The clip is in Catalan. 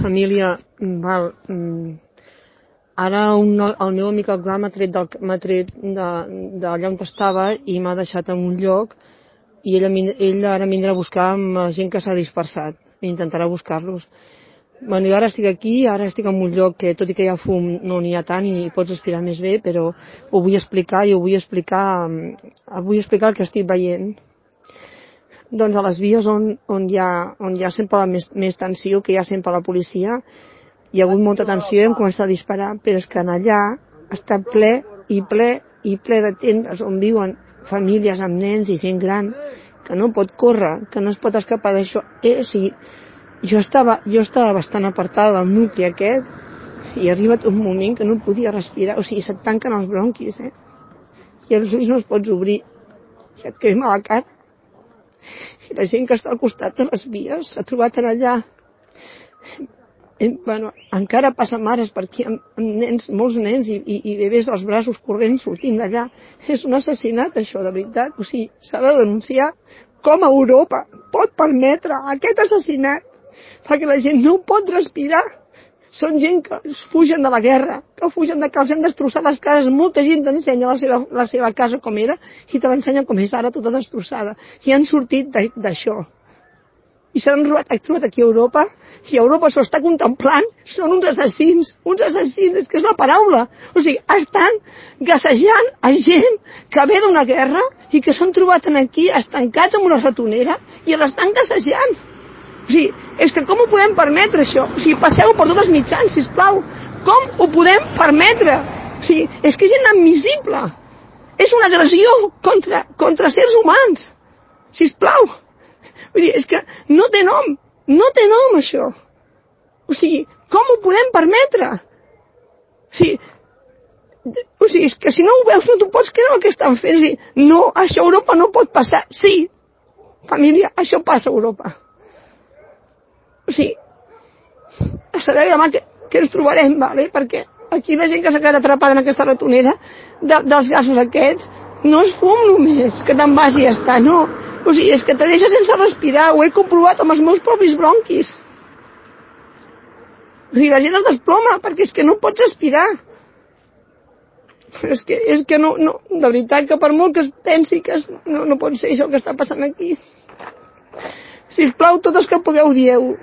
família, val, mm, ara un, el meu amic el Glam m'ha tret, del, tret de, d'allà on estava i m'ha deixat en un lloc i ell, ell ara vindrà a buscar amb la gent que s'ha dispersat i intentarà buscar-los. Bueno, ara estic aquí, ara estic en un lloc que tot i que hi ha fum no n'hi ha tant i pots respirar més bé, però ho vull explicar i ho vull explicar, mm, vull explicar el que estic veient doncs a les vies on, on, hi, ha, on hi ha sempre la més, més tensió, que hi ha sempre la policia, hi ha hagut molta tensió i hem començat a disparar, però és que en allà està ple i ple i ple de tendes on viuen famílies amb nens i gent gran que no pot córrer, que no es pot escapar d'això. Eh, o sigui, jo estava, jo estava bastant apartada del nucli aquest i ha arribat un moment que no podia respirar, o sigui, se't tanquen els bronquis, eh? I els ulls no els pots obrir. I et crema la cara i la gent que està al costat de les vies s'ha trobat en allà. I, bueno, encara passa mares per aquí amb, amb nens, molts nens i, i, i bebès als braços corrents sortint d'allà. És un assassinat, això, de veritat. O sigui, s'ha de denunciar com Europa pot permetre aquest assassinat perquè la gent no pot respirar són gent que fugen de la guerra, que fugen de que els han destrossat les cases. Molta gent t'ensenya la, seva, la seva casa com era i te l'ensenya com és ara tota destrossada. I han sortit d'això. I s'han robat, trobat aquí a Europa i Europa s'ho està contemplant. Són uns assassins, uns assassins, és que és la paraula. O sigui, estan gassejant a gent que ve d'una guerra i que s'han trobat aquí estancats en una ratonera i l'estan gassejant. Sigui, és que com ho podem permetre, això? O sigui, passeu per tots els mitjans, si plau. Com ho podem permetre? O sigui, és que és inadmissible. És una agressió contra, contra sers humans. Si plau. Vull dir, és que no té nom. No té nom, això. O sigui, com ho podem permetre? O sigui, o sigui, és que si no ho veus no t'ho pots creure el que estan fent. O sigui, no, això a Europa no pot passar. Sí, família, això passa a Europa. O sigui, a saber demà què, què ens trobarem, vale? perquè aquí la gent que s'ha quedat atrapada en aquesta ratonera de, dels gasos aquests no és fum només, que te'n vas i ja està, no. O sigui, és que te deixa sense respirar, ho he comprovat amb els meus propis bronquis. O sigui, la gent es desploma perquè és que no pots respirar. Però és que, és que no, no, de veritat que per molt que es pensi que es, no, no pot ser això que està passant aquí. Si us plau, tots els que pugueu, dieu